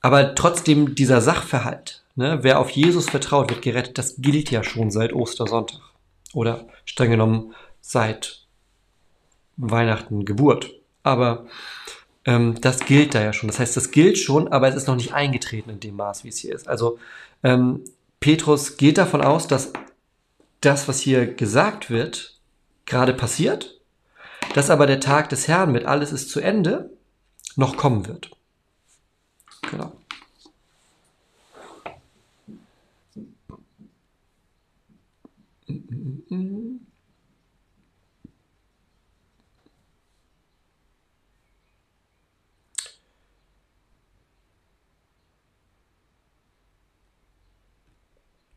Aber trotzdem dieser Sachverhalt, ne, wer auf Jesus vertraut, wird gerettet, das gilt ja schon seit Ostersonntag. Oder streng genommen seit Weihnachten Geburt. Aber ähm, das gilt da ja schon. Das heißt, das gilt schon, aber es ist noch nicht eingetreten in dem Maß, wie es hier ist. Also ähm, Petrus geht davon aus, dass das, was hier gesagt wird, gerade passiert, dass aber der Tag des Herrn mit alles ist zu Ende noch kommen wird. Genau.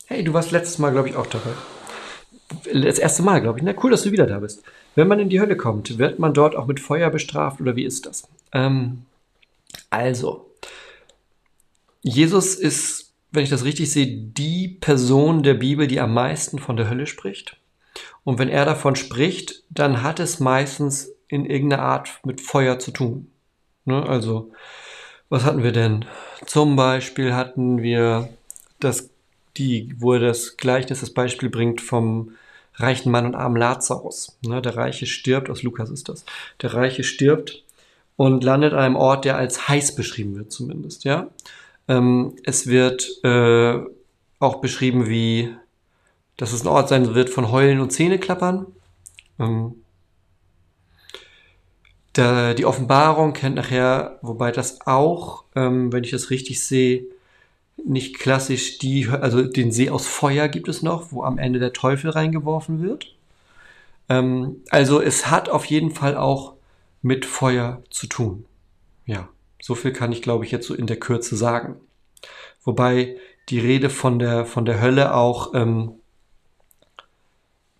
Hey, du warst letztes Mal, glaube ich, auch dabei. Das erste Mal, glaube ich. Na, cool, dass du wieder da bist. Wenn man in die Hölle kommt, wird man dort auch mit Feuer bestraft oder wie ist das? Ähm, also, Jesus ist, wenn ich das richtig sehe, die Person der Bibel, die am meisten von der Hölle spricht. Und wenn er davon spricht, dann hat es meistens in irgendeiner Art mit Feuer zu tun. Ne? Also, was hatten wir denn? Zum Beispiel hatten wir das die, wo er das Gleichnis, das Beispiel bringt vom reichen Mann und armen Lazarus. Ne, der Reiche stirbt, aus Lukas ist das. Der Reiche stirbt und landet an einem Ort, der als heiß beschrieben wird, zumindest. Ja, ähm, es wird äh, auch beschrieben, wie dass es ein Ort sein wird von Heulen und Zähneklappern. Ähm, der, die Offenbarung kennt nachher, wobei das auch, ähm, wenn ich das richtig sehe, nicht klassisch die, also den See aus Feuer gibt es noch, wo am Ende der Teufel reingeworfen wird. Ähm, also es hat auf jeden Fall auch mit Feuer zu tun. Ja, so viel kann ich, glaube ich, jetzt so in der Kürze sagen. Wobei die Rede von der, von der Hölle auch ähm,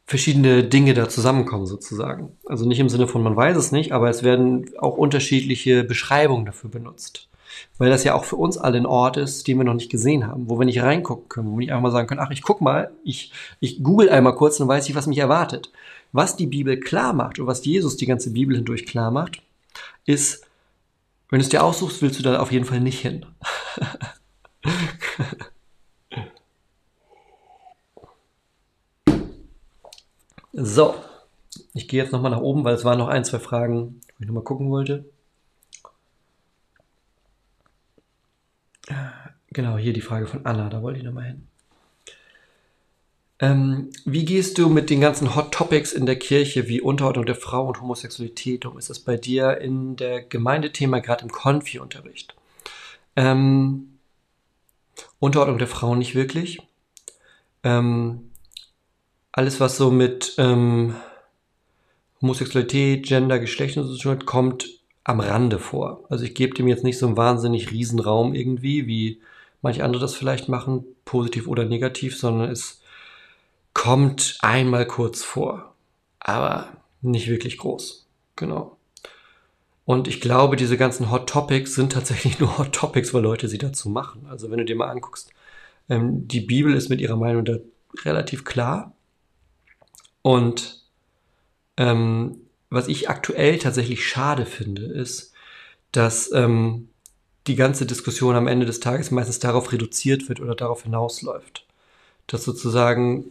verschiedene Dinge da zusammenkommen sozusagen. Also nicht im Sinne von man weiß es nicht, aber es werden auch unterschiedliche Beschreibungen dafür benutzt weil das ja auch für uns alle ein Ort ist, den wir noch nicht gesehen haben, wo wir nicht reingucken können, wo wir nicht einfach mal sagen können, ach, ich guck mal, ich, ich google einmal kurz und weiß ich, was mich erwartet. Was die Bibel klar macht und was Jesus die ganze Bibel hindurch klar macht, ist, wenn du es dir aussuchst, willst du da auf jeden Fall nicht hin. <laughs> so, ich gehe jetzt nochmal nach oben, weil es waren noch ein, zwei Fragen, wo ich nochmal gucken wollte. Genau, hier die Frage von Anna, da wollte ich nochmal hin. Ähm, wie gehst du mit den ganzen Hot Topics in der Kirche wie Unterordnung der Frau und Homosexualität um? Ist das bei dir in der Gemeindethema, gerade im Konfi-Unterricht? Ähm, Unterordnung der Frau nicht wirklich. Ähm, alles, was so mit ähm, Homosexualität, Gender, Geschlecht und so tun kommt am Rande vor. Also ich gebe dem jetzt nicht so einen wahnsinnig Riesenraum irgendwie, wie manche andere das vielleicht machen, positiv oder negativ, sondern es kommt einmal kurz vor, aber nicht wirklich groß. Genau. Und ich glaube, diese ganzen Hot Topics sind tatsächlich <laughs> nur Hot Topics, weil Leute sie dazu machen. Also wenn du dir mal anguckst, ähm, die Bibel ist mit ihrer Meinung da relativ klar. Und ähm, was ich aktuell tatsächlich schade finde, ist, dass ähm, die ganze Diskussion am Ende des Tages meistens darauf reduziert wird oder darauf hinausläuft. Dass sozusagen,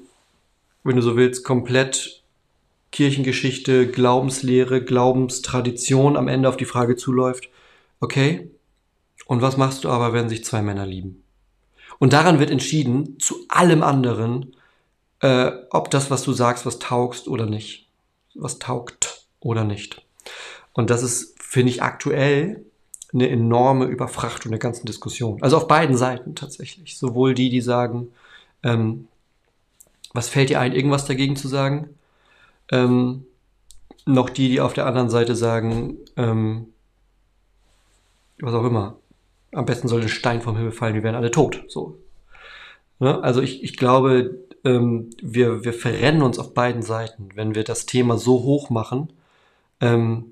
wenn du so willst, komplett Kirchengeschichte, Glaubenslehre, Glaubenstradition am Ende auf die Frage zuläuft, okay, und was machst du aber, wenn sich zwei Männer lieben? Und daran wird entschieden, zu allem anderen, äh, ob das, was du sagst, was taugst oder nicht. Was taugt oder nicht. Und das ist, finde ich, aktuell eine enorme Überfrachtung der ganzen Diskussion. Also auf beiden Seiten tatsächlich. Sowohl die, die sagen, ähm, was fällt dir ein, irgendwas dagegen zu sagen, ähm, noch die, die auf der anderen Seite sagen, ähm, was auch immer. Am besten soll ein Stein vom Himmel fallen, wir werden alle tot. So. Ne? Also ich, ich glaube, ähm, wir, wir verrennen uns auf beiden Seiten, wenn wir das Thema so hoch machen, ähm,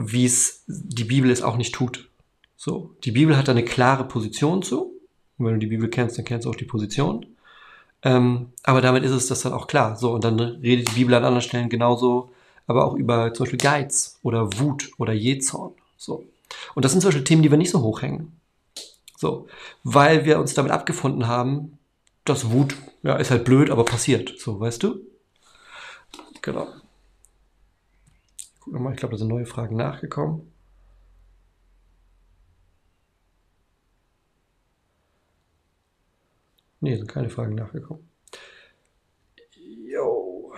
wie es die Bibel es auch nicht tut. So, die Bibel hat da eine klare Position zu. Und wenn du die Bibel kennst, dann kennst du auch die Position. Ähm, aber damit ist es das dann auch klar. So, und dann redet die Bibel an anderen Stellen genauso, aber auch über zum Beispiel Geiz oder Wut oder Jezorn. So. Und das sind zum Beispiel Themen, die wir nicht so hochhängen. So, weil wir uns damit abgefunden haben, das Wut, ja, ist halt blöd, aber passiert. So, weißt du? Genau. Guck mal, ich glaube, da sind neue Fragen nachgekommen. Nee, sind keine Fragen nachgekommen. Jo.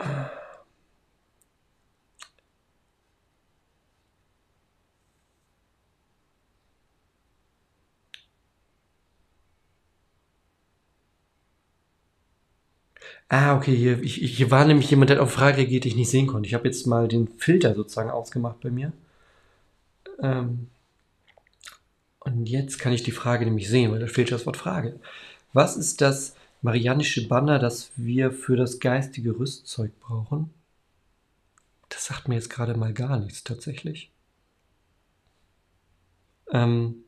Ah, okay, hier, ich, hier war nämlich jemand, der auf Frage geht, die ich nicht sehen konnte. Ich habe jetzt mal den Filter sozusagen ausgemacht bei mir. Ähm, und jetzt kann ich die Frage nämlich sehen, weil da fehlt das Wort Frage. Was ist das marianische Banner, das wir für das geistige Rüstzeug brauchen? Das sagt mir jetzt gerade mal gar nichts tatsächlich. Ähm,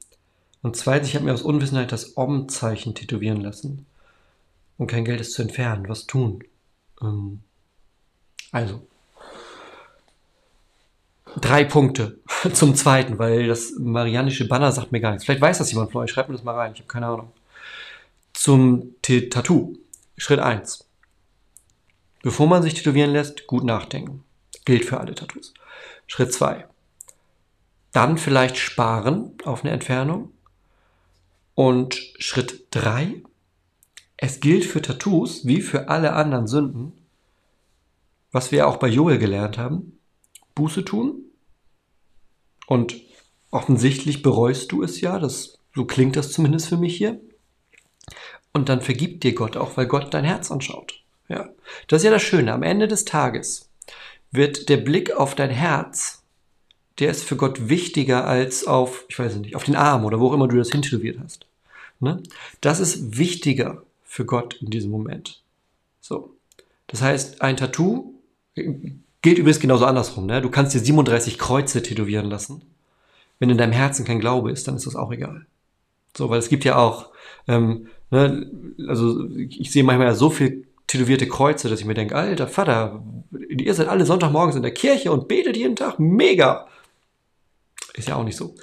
und zweitens, ich habe mir aus Unwissenheit das Om-Zeichen tätowieren lassen und kein Geld ist zu entfernen. Was tun? Ähm, also, drei Punkte <laughs> zum zweiten, weil das marianische Banner sagt mir gar nichts. Vielleicht weiß das jemand von euch. Schreibt mir das mal rein. Ich habe keine Ahnung. Zum T Tattoo. Schritt 1. Bevor man sich tätowieren lässt, gut nachdenken. Gilt für alle Tattoos. Schritt 2. Dann vielleicht sparen auf eine Entfernung. Und Schritt 3 es gilt für Tattoos wie für alle anderen Sünden, was wir auch bei Joel gelernt haben, Buße tun. Und offensichtlich bereust du es ja, das, so klingt das zumindest für mich hier. Und dann vergibt dir Gott auch, weil Gott dein Herz anschaut. Ja. Das ist ja das Schöne. Am Ende des Tages wird der Blick auf dein Herz, der ist für Gott wichtiger als auf, ich weiß nicht, auf den Arm oder wo auch immer du das hintätowiert hast. Ne? Das ist wichtiger für Gott in diesem Moment. So. Das heißt, ein Tattoo gilt übrigens genauso andersrum. Ne? Du kannst dir 37 Kreuze tätowieren lassen. Wenn in deinem Herzen kein Glaube ist, dann ist das auch egal. So, weil es gibt ja auch, ähm, ne, also ich sehe manchmal ja so viel tätowierte Kreuze, dass ich mir denke, alter Vater, ihr seid alle Sonntagmorgens in der Kirche und betet jeden Tag, mega. Ist ja auch nicht so.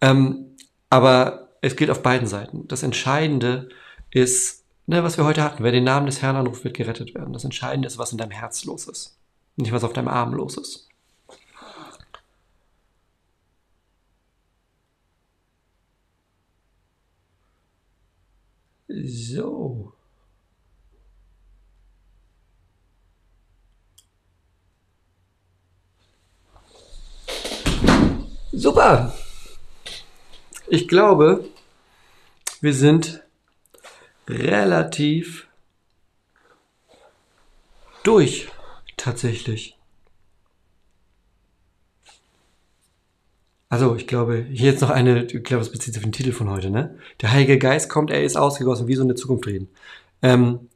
Ähm, aber es gilt auf beiden Seiten. Das Entscheidende ist, ne, was wir heute hatten. Wer den Namen des Herrn anruft, wird gerettet werden. Das Entscheidende ist, was in deinem Herz los ist. Nicht, was auf deinem Arm los ist. So. Super. Ich glaube, wir sind relativ durch, tatsächlich. Also, ich glaube, hier jetzt noch eine, ich glaube, das bezieht sich auf den Titel von heute, ne? Der Heilige Geist kommt, er ist ausgegossen, wie so eine Zukunft reden. Ähm,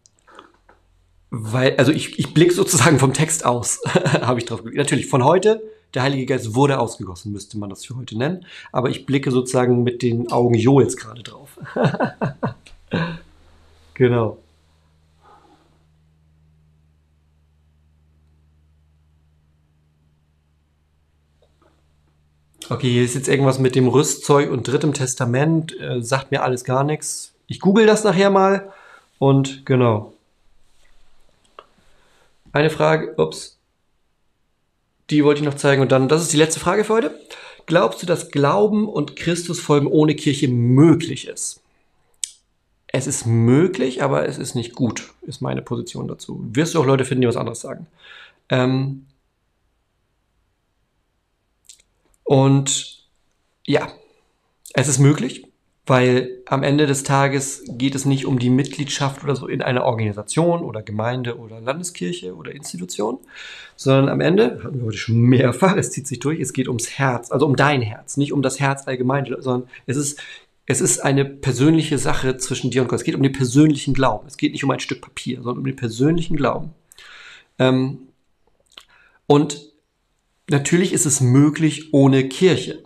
weil, also ich, ich blicke sozusagen vom Text aus, <laughs> habe ich drauf geblickt. Natürlich, von heute, der Heilige Geist wurde ausgegossen, müsste man das für heute nennen. Aber ich blicke sozusagen mit den Augen Joels gerade drauf. <laughs> Genau. Okay, hier ist jetzt irgendwas mit dem Rüstzeug und drittem Testament. Äh, sagt mir alles gar nichts. Ich google das nachher mal. Und genau. Eine Frage, ups. Die wollte ich noch zeigen. Und dann, das ist die letzte Frage für heute. Glaubst du, dass Glauben und Christusfolgen ohne Kirche möglich ist? Es ist möglich, aber es ist nicht gut, ist meine Position dazu. Wirst du auch Leute finden, die was anderes sagen. Ähm und ja, es ist möglich, weil am Ende des Tages geht es nicht um die Mitgliedschaft oder so in einer Organisation oder Gemeinde oder Landeskirche oder Institution, sondern am Ende, hatten wir heute schon mehrfach, <laughs> es zieht sich durch, es geht ums Herz, also um dein Herz, nicht um das Herz allgemein, sondern es ist es ist eine persönliche Sache zwischen dir und Gott. Es geht um den persönlichen Glauben. Es geht nicht um ein Stück Papier, sondern um den persönlichen Glauben. Ähm, und natürlich ist es möglich ohne Kirche.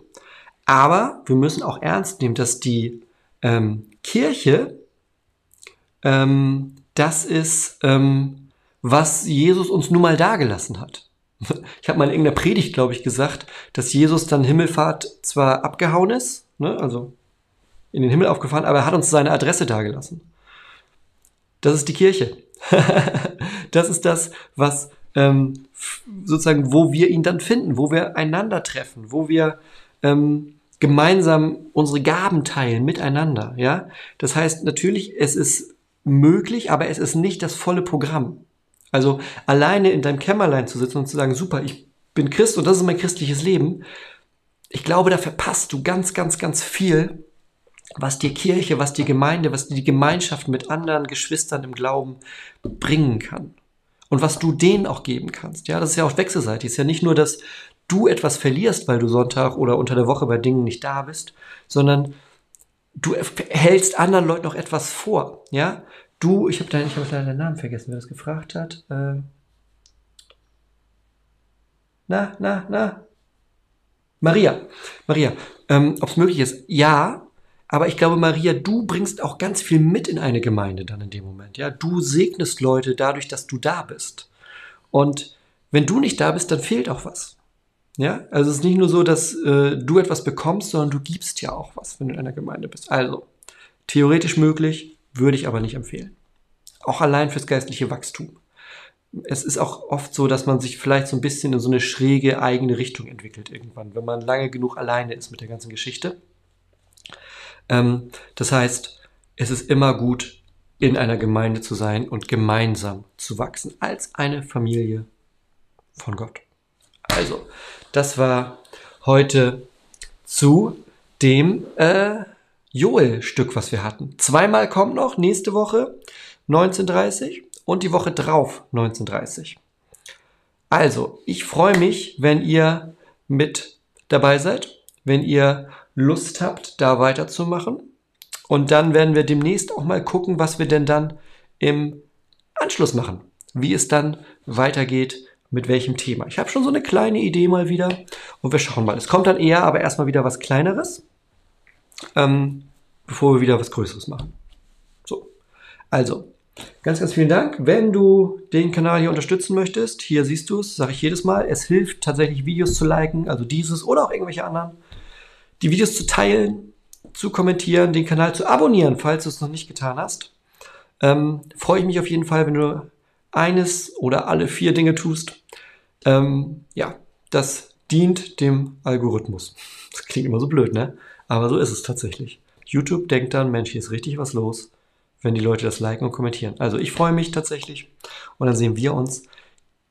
Aber wir müssen auch ernst nehmen, dass die ähm, Kirche, ähm, das ist, ähm, was Jesus uns nun mal dagelassen hat. Ich habe mal in irgendeiner Predigt, glaube ich, gesagt, dass Jesus dann Himmelfahrt zwar abgehauen ist, ne, also in den Himmel aufgefahren, aber er hat uns seine Adresse dagelassen. Das ist die Kirche. <laughs> das ist das, was ähm, sozusagen, wo wir ihn dann finden, wo wir einander treffen, wo wir ähm, gemeinsam unsere Gaben teilen miteinander. Ja, das heißt natürlich, es ist möglich, aber es ist nicht das volle Programm. Also alleine in deinem Kämmerlein zu sitzen und zu sagen, super, ich bin Christ und das ist mein christliches Leben. Ich glaube, da verpasst du ganz, ganz, ganz viel, was dir Kirche, was die Gemeinde, was die Gemeinschaft mit anderen Geschwistern im Glauben bringen kann. Und was du denen auch geben kannst. Ja, das ist ja auch wechselseitig. Es ist ja nicht nur, dass du etwas verlierst, weil du Sonntag oder unter der Woche bei Dingen nicht da bist, sondern du hältst anderen Leuten noch etwas vor. Ja, du, ich habe deinen, ich habe leider deinen Namen vergessen, wer das gefragt hat. Äh, na, na, na. Maria. Maria, ähm, ob es möglich ist? Ja, aber ich glaube, Maria, du bringst auch ganz viel mit in eine Gemeinde dann in dem Moment. Ja, du segnest Leute dadurch, dass du da bist. Und wenn du nicht da bist, dann fehlt auch was. Ja, also es ist nicht nur so, dass äh, du etwas bekommst, sondern du gibst ja auch was, wenn du in einer Gemeinde bist. Also, theoretisch möglich, würde ich aber nicht empfehlen. Auch allein fürs geistliche Wachstum. Es ist auch oft so, dass man sich vielleicht so ein bisschen in so eine schräge eigene Richtung entwickelt irgendwann, wenn man lange genug alleine ist mit der ganzen Geschichte. Ähm, das heißt, es ist immer gut, in einer Gemeinde zu sein und gemeinsam zu wachsen, als eine Familie von Gott. Also, das war heute zu dem äh, Joel-Stück, was wir hatten. Zweimal kommt noch, nächste Woche 1930 und die Woche drauf 1930. Also, ich freue mich, wenn ihr mit dabei seid, wenn ihr Lust habt, da weiterzumachen. Und dann werden wir demnächst auch mal gucken, was wir denn dann im Anschluss machen. Wie es dann weitergeht, mit welchem Thema. Ich habe schon so eine kleine Idee mal wieder und wir schauen mal. Es kommt dann eher aber erstmal wieder was Kleineres, ähm, bevor wir wieder was Größeres machen. So, also ganz, ganz vielen Dank. Wenn du den Kanal hier unterstützen möchtest, hier siehst du es, sage ich jedes Mal, es hilft tatsächlich Videos zu liken, also dieses oder auch irgendwelche anderen die Videos zu teilen, zu kommentieren, den Kanal zu abonnieren, falls du es noch nicht getan hast. Ähm, freue ich mich auf jeden Fall, wenn du eines oder alle vier Dinge tust. Ähm, ja, das dient dem Algorithmus. <laughs> Das klingt immer so blöd, ne? Aber so ist es tatsächlich. YouTube denkt dann, Mensch, hier ist richtig was los, wenn die Leute das liken und kommentieren. Also ich freue mich tatsächlich und dann sehen wir uns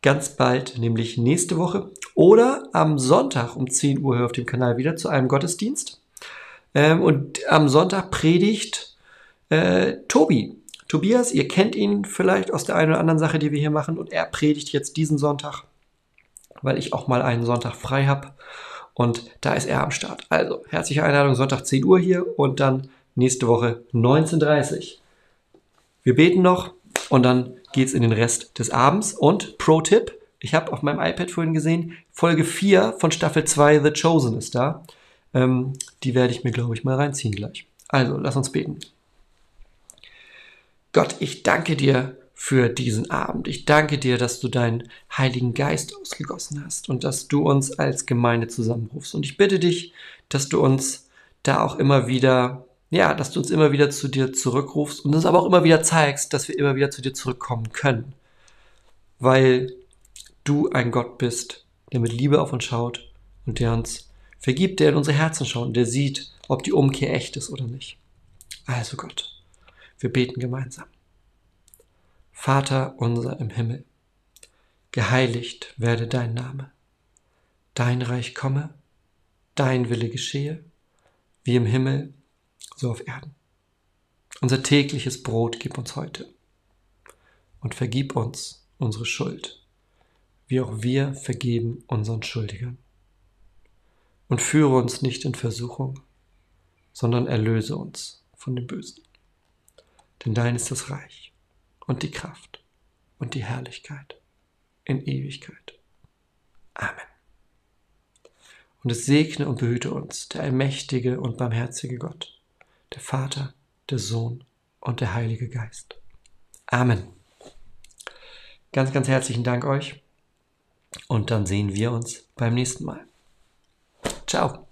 ganz bald, nämlich nächste Woche oder am Sonntag um 10 Uhr auf dem Kanal wieder zu einem Gottesdienst. Ähm, und am Sonntag predigt äh, Tobi. Tobias, ihr kennt ihn vielleicht aus der einen oder anderen Sache, die wir hier machen. Und er predigt jetzt diesen Sonntag, weil ich auch mal einen Sonntag frei habe. Und da ist er am Start. Also, herzliche Einladung, Sonntag 10 Uhr hier und dann nächste Woche 19.30 Uhr. Wir beten noch und dann geht's in den Rest des Abends. Und Pro-Tipp, ich habe auf meinem iPad vorhin gesehen, Folge 4 von Staffel 2 The Chosen ist da. Ähm, die werde ich mir, glaube ich, mal reinziehen gleich. Also, lass uns beten. Gott, ich danke dir für diesen Abend. Ich danke dir, dass du deinen Heiligen Geist ausgegossen hast und dass du uns als Gemeinde zusammenrufst. Und ich bitte dich, dass du uns da auch immer wieder ja, dass du uns immer wieder zu dir zurückrufst und uns aber auch immer wieder zeigst, dass wir immer wieder zu dir zurückkommen können. Weil du ein Gott bist, der mit Liebe auf uns schaut und der uns vergibt, der in unsere Herzen schaut und der sieht, ob die Umkehr echt ist oder nicht. Also Gott, wir beten gemeinsam. Vater unser im Himmel, geheiligt werde dein Name, dein Reich komme, dein Wille geschehe, wie im Himmel, so auf Erden. Unser tägliches Brot gib uns heute und vergib uns unsere Schuld, wie auch wir vergeben unseren Schuldigern. Und führe uns nicht in Versuchung, sondern erlöse uns von dem Bösen. Denn dein ist das Reich und die Kraft und die Herrlichkeit in Ewigkeit. Amen. Und es segne und behüte uns der allmächtige und barmherzige Gott der Vater, der Sohn und der Heilige Geist. Amen. Ganz, ganz herzlichen Dank euch und dann sehen wir uns beim nächsten Mal. Ciao.